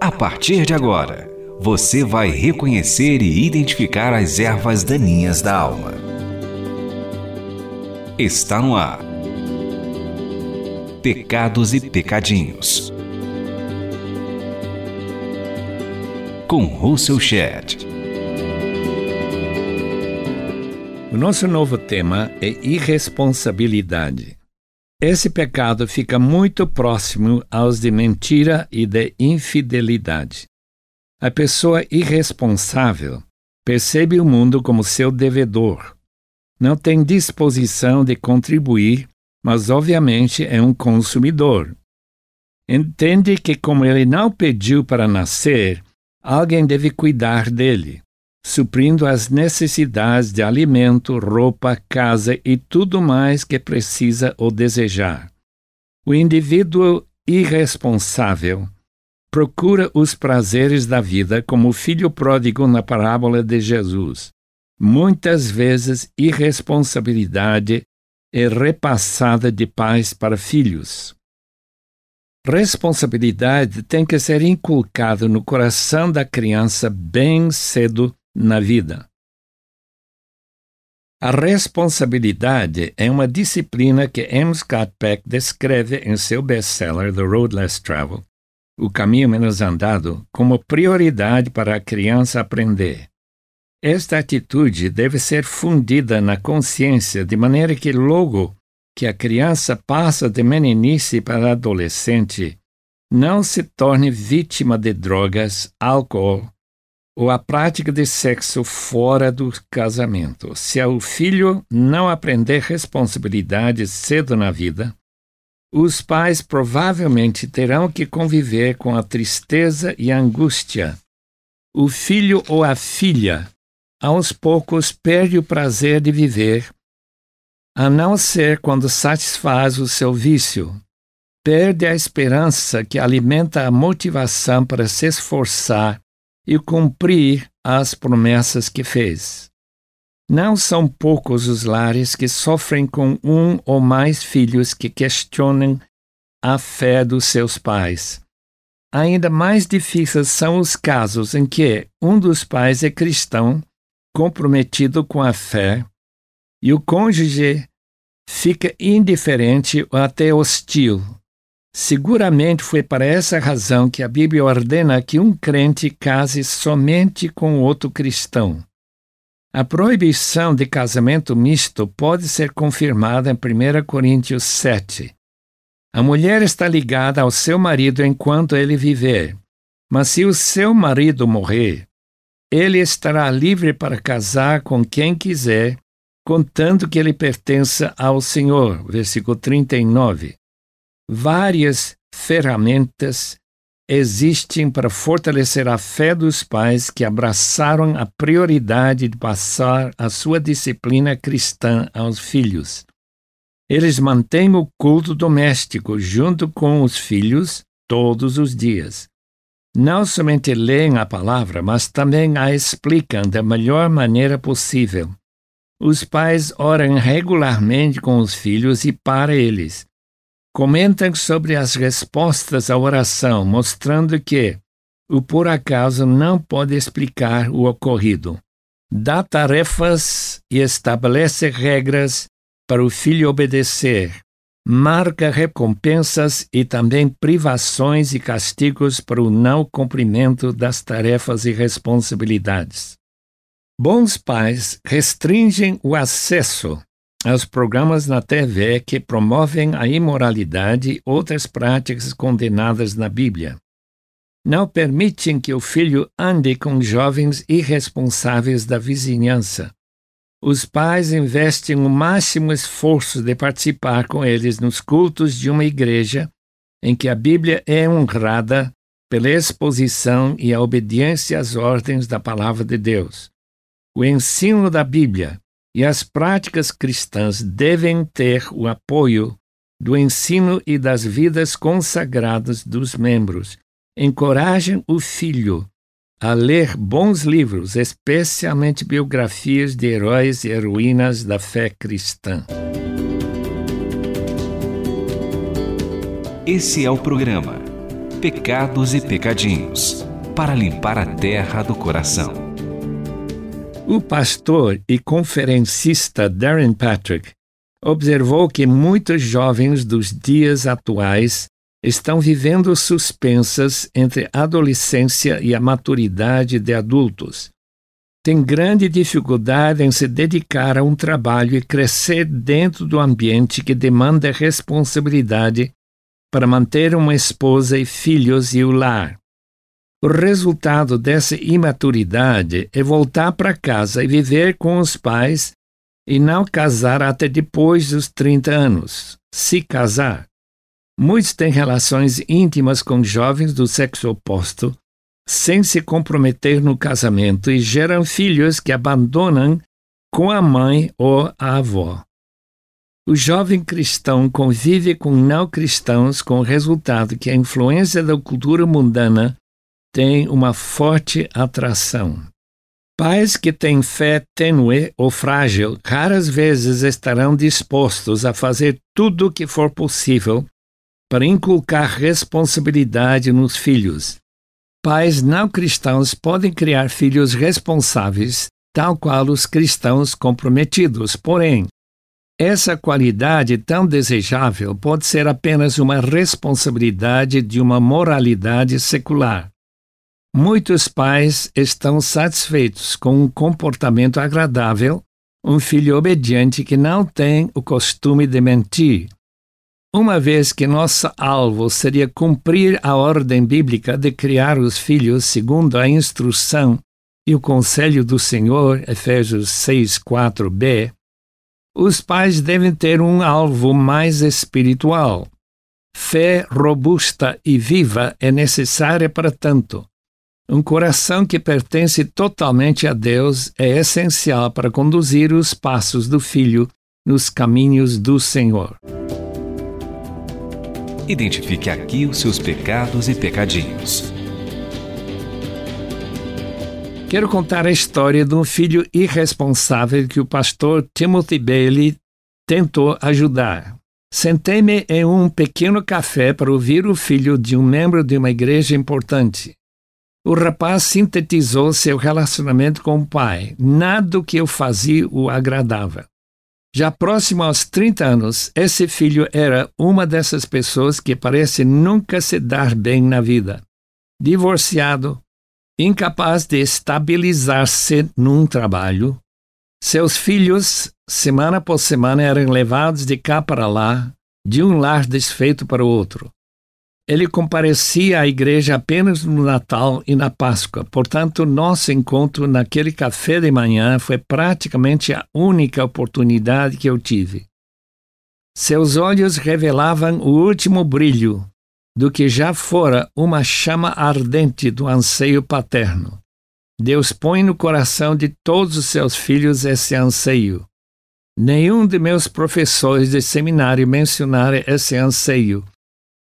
A partir de agora, você vai reconhecer e identificar as ervas daninhas da alma. Está no ar. Pecados e Pecadinhos. Com Russell Shedd. O nosso novo tema é irresponsabilidade. Esse pecado fica muito próximo aos de mentira e de infidelidade. A pessoa irresponsável percebe o mundo como seu devedor. Não tem disposição de contribuir, mas obviamente é um consumidor. Entende que, como ele não pediu para nascer, alguém deve cuidar dele suprindo as necessidades de alimento, roupa, casa e tudo mais que precisa ou desejar. O indivíduo irresponsável procura os prazeres da vida como o filho pródigo na parábola de Jesus. Muitas vezes, irresponsabilidade é repassada de pais para filhos. Responsabilidade tem que ser inculcada no coração da criança bem cedo na vida. A responsabilidade é uma disciplina que M. Scott Peck descreve em seu best-seller The Road Less Traveled, O Caminho Menos Andado, como prioridade para a criança aprender. Esta atitude deve ser fundida na consciência de maneira que logo que a criança passa de meninice para adolescente, não se torne vítima de drogas, álcool ou a prática de sexo fora do casamento. Se o filho não aprender responsabilidades cedo na vida, os pais provavelmente terão que conviver com a tristeza e a angústia. O filho ou a filha, aos poucos, perde o prazer de viver, a não ser quando satisfaz o seu vício. Perde a esperança que alimenta a motivação para se esforçar e cumprir as promessas que fez. Não são poucos os lares que sofrem com um ou mais filhos que questionam a fé dos seus pais. Ainda mais difíceis são os casos em que um dos pais é cristão, comprometido com a fé, e o cônjuge fica indiferente ou até hostil Seguramente foi para essa razão que a Bíblia ordena que um crente case somente com outro cristão. A proibição de casamento misto pode ser confirmada em 1 Coríntios 7. A mulher está ligada ao seu marido enquanto ele viver, mas se o seu marido morrer, ele estará livre para casar com quem quiser, contanto que ele pertença ao Senhor. Versículo 39 várias ferramentas existem para fortalecer a fé dos pais que abraçaram a prioridade de passar a sua disciplina cristã aos filhos. Eles mantêm o culto doméstico junto com os filhos todos os dias. Não somente leem a palavra, mas também a explicam da melhor maneira possível. Os pais oram regularmente com os filhos e para eles comentam sobre as respostas à oração, mostrando que o por acaso não pode explicar o ocorrido. Dá tarefas e estabelece regras para o filho obedecer. Marca recompensas e também privações e castigos para o não cumprimento das tarefas e responsabilidades. Bons pais restringem o acesso aos programas na TV que promovem a imoralidade e outras práticas condenadas na Bíblia. Não permitem que o filho ande com jovens irresponsáveis da vizinhança. Os pais investem o máximo esforço de participar com eles nos cultos de uma igreja em que a Bíblia é honrada pela exposição e a obediência às ordens da palavra de Deus. O ensino da Bíblia e as práticas cristãs devem ter o apoio do ensino e das vidas consagradas dos membros. Encorajem o filho a ler bons livros, especialmente biografias de heróis e heroínas da fé cristã. Esse é o programa Pecados e Pecadinhos para limpar a terra do coração. O pastor e conferencista Darren Patrick observou que muitos jovens dos dias atuais estão vivendo suspensas entre a adolescência e a maturidade de adultos. Tem grande dificuldade em se dedicar a um trabalho e crescer dentro do ambiente que demanda responsabilidade para manter uma esposa e filhos e o lar. O resultado dessa imaturidade é voltar para casa e viver com os pais e não casar até depois dos 30 anos, se casar. Muitos têm relações íntimas com jovens do sexo oposto, sem se comprometer no casamento e geram filhos que abandonam com a mãe ou a avó. O jovem cristão convive com não cristãos com o resultado que a influência da cultura mundana tem uma forte atração. Pais que têm fé tênue ou frágil raras vezes estarão dispostos a fazer tudo o que for possível para inculcar responsabilidade nos filhos. Pais não cristãos podem criar filhos responsáveis, tal qual os cristãos comprometidos, porém, essa qualidade tão desejável pode ser apenas uma responsabilidade de uma moralidade secular. Muitos pais estão satisfeitos com um comportamento agradável, um filho obediente que não tem o costume de mentir, uma vez que nosso alvo seria cumprir a ordem bíblica de criar os filhos segundo a instrução e o conselho do Senhor, Efésios 6, 4b, os pais devem ter um alvo mais espiritual. Fé robusta e viva é necessária para tanto. Um coração que pertence totalmente a Deus é essencial para conduzir os passos do filho nos caminhos do Senhor. Identifique aqui os seus pecados e pecadinhos. Quero contar a história de um filho irresponsável que o pastor Timothy Bailey tentou ajudar. Sentei-me em um pequeno café para ouvir o filho de um membro de uma igreja importante. O rapaz sintetizou seu relacionamento com o pai. Nada que eu fazia o agradava. Já próximo aos 30 anos, esse filho era uma dessas pessoas que parece nunca se dar bem na vida. Divorciado, incapaz de estabilizar-se num trabalho, seus filhos, semana por semana, eram levados de cá para lá, de um lar desfeito para o outro. Ele comparecia à igreja apenas no Natal e na Páscoa, portanto, nosso encontro naquele café de manhã foi praticamente a única oportunidade que eu tive. Seus olhos revelavam o último brilho do que já fora uma chama ardente do anseio paterno. Deus põe no coração de todos os seus filhos esse anseio. Nenhum de meus professores de seminário mencionara esse anseio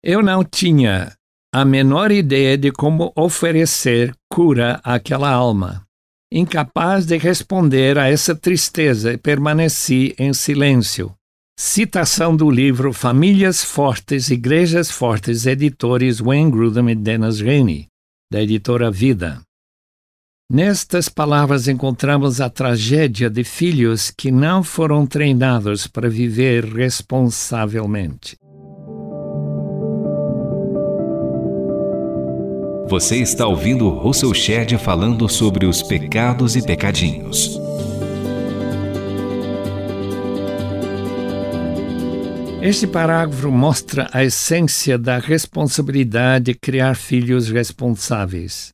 eu não tinha a menor ideia de como oferecer cura àquela alma. Incapaz de responder a essa tristeza, permaneci em silêncio. Citação do livro Famílias Fortes, Igrejas Fortes, editores Wayne Grudem e Dennis Rennie, da editora Vida. Nestas palavras encontramos a tragédia de filhos que não foram treinados para viver responsavelmente. Você está ouvindo Russell Shedd falando sobre os pecados e pecadinhos. Este parágrafo mostra a essência da responsabilidade de criar filhos responsáveis.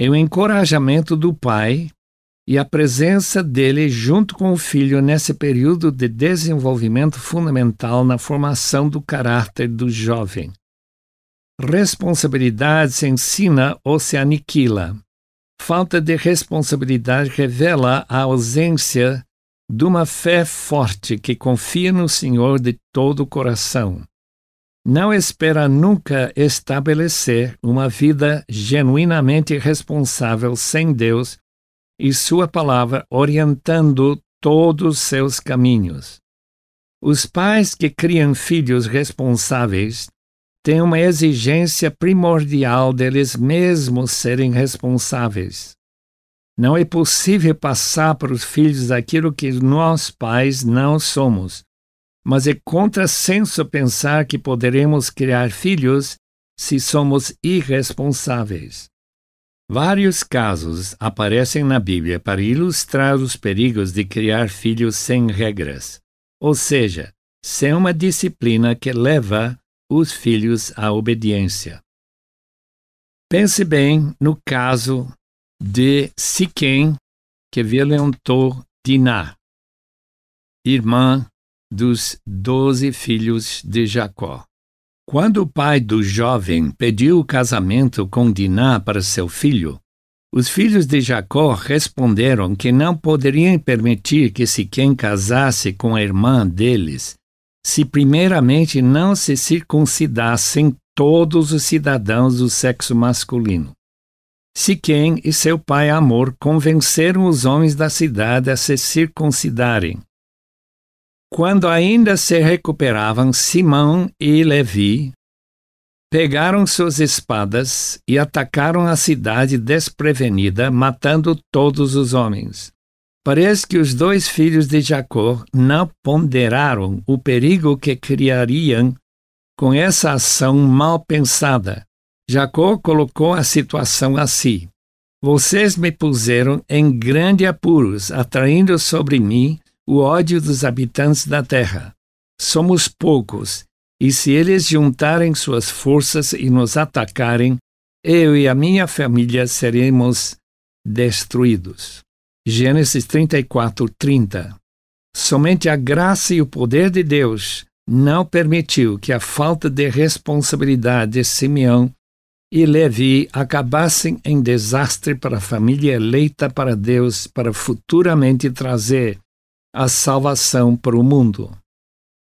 É o encorajamento do pai e a presença dele junto com o filho nesse período de desenvolvimento fundamental na formação do caráter do jovem. Responsabilidade se ensina ou se aniquila. Falta de responsabilidade revela a ausência de uma fé forte que confia no Senhor de todo o coração. Não espera nunca estabelecer uma vida genuinamente responsável sem Deus e Sua palavra orientando todos os seus caminhos. Os pais que criam filhos responsáveis tem uma exigência primordial deles mesmos serem responsáveis. Não é possível passar para os filhos aquilo que nós pais não somos, mas é contrassenso pensar que poderemos criar filhos se somos irresponsáveis. Vários casos aparecem na Bíblia para ilustrar os perigos de criar filhos sem regras, ou seja, sem uma disciplina que leva os filhos à obediência. Pense bem no caso de Siquém, que violentou Diná, irmã dos doze filhos de Jacó. Quando o pai do jovem pediu o casamento com Diná para seu filho, os filhos de Jacó responderam que não poderiam permitir que Siquém casasse com a irmã deles, se primeiramente não se circuncidassem todos os cidadãos do sexo masculino. Siquém e seu pai Amor convenceram os homens da cidade a se circuncidarem. Quando ainda se recuperavam, Simão e Levi pegaram suas espadas e atacaram a cidade desprevenida, matando todos os homens. Parece que os dois filhos de Jacó não ponderaram o perigo que criariam com essa ação mal pensada. Jacó colocou a situação assim: Vocês me puseram em grande apuros, atraindo sobre mim o ódio dos habitantes da terra. Somos poucos, e se eles juntarem suas forças e nos atacarem, eu e a minha família seremos destruídos. Gênesis 34, 30. Somente a graça e o poder de Deus não permitiu que a falta de responsabilidade de Simeão e Levi acabassem em desastre para a família eleita para Deus para futuramente trazer a salvação para o mundo.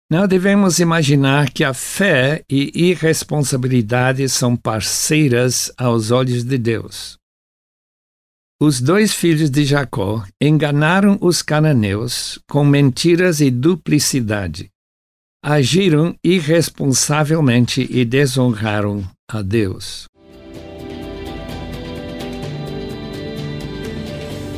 Não devemos imaginar que a fé e irresponsabilidade são parceiras aos olhos de Deus. Os dois filhos de Jacó enganaram os cananeus com mentiras e duplicidade. Agiram irresponsavelmente e desonraram a Deus.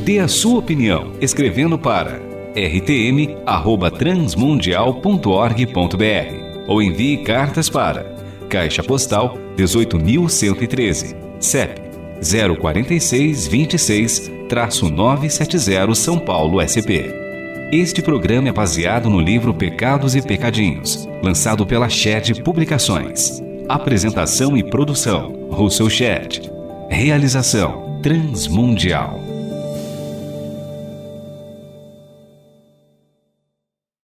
Dê a sua opinião escrevendo para rtm@transmundial.org.br ou envie cartas para Caixa Postal 18113, CEP 04626-970 São Paulo SP. Este programa é baseado no livro Pecados e Pecadinhos, lançado pela Shed Publicações. Apresentação e produção: Russell Shed. Realização: Transmundial.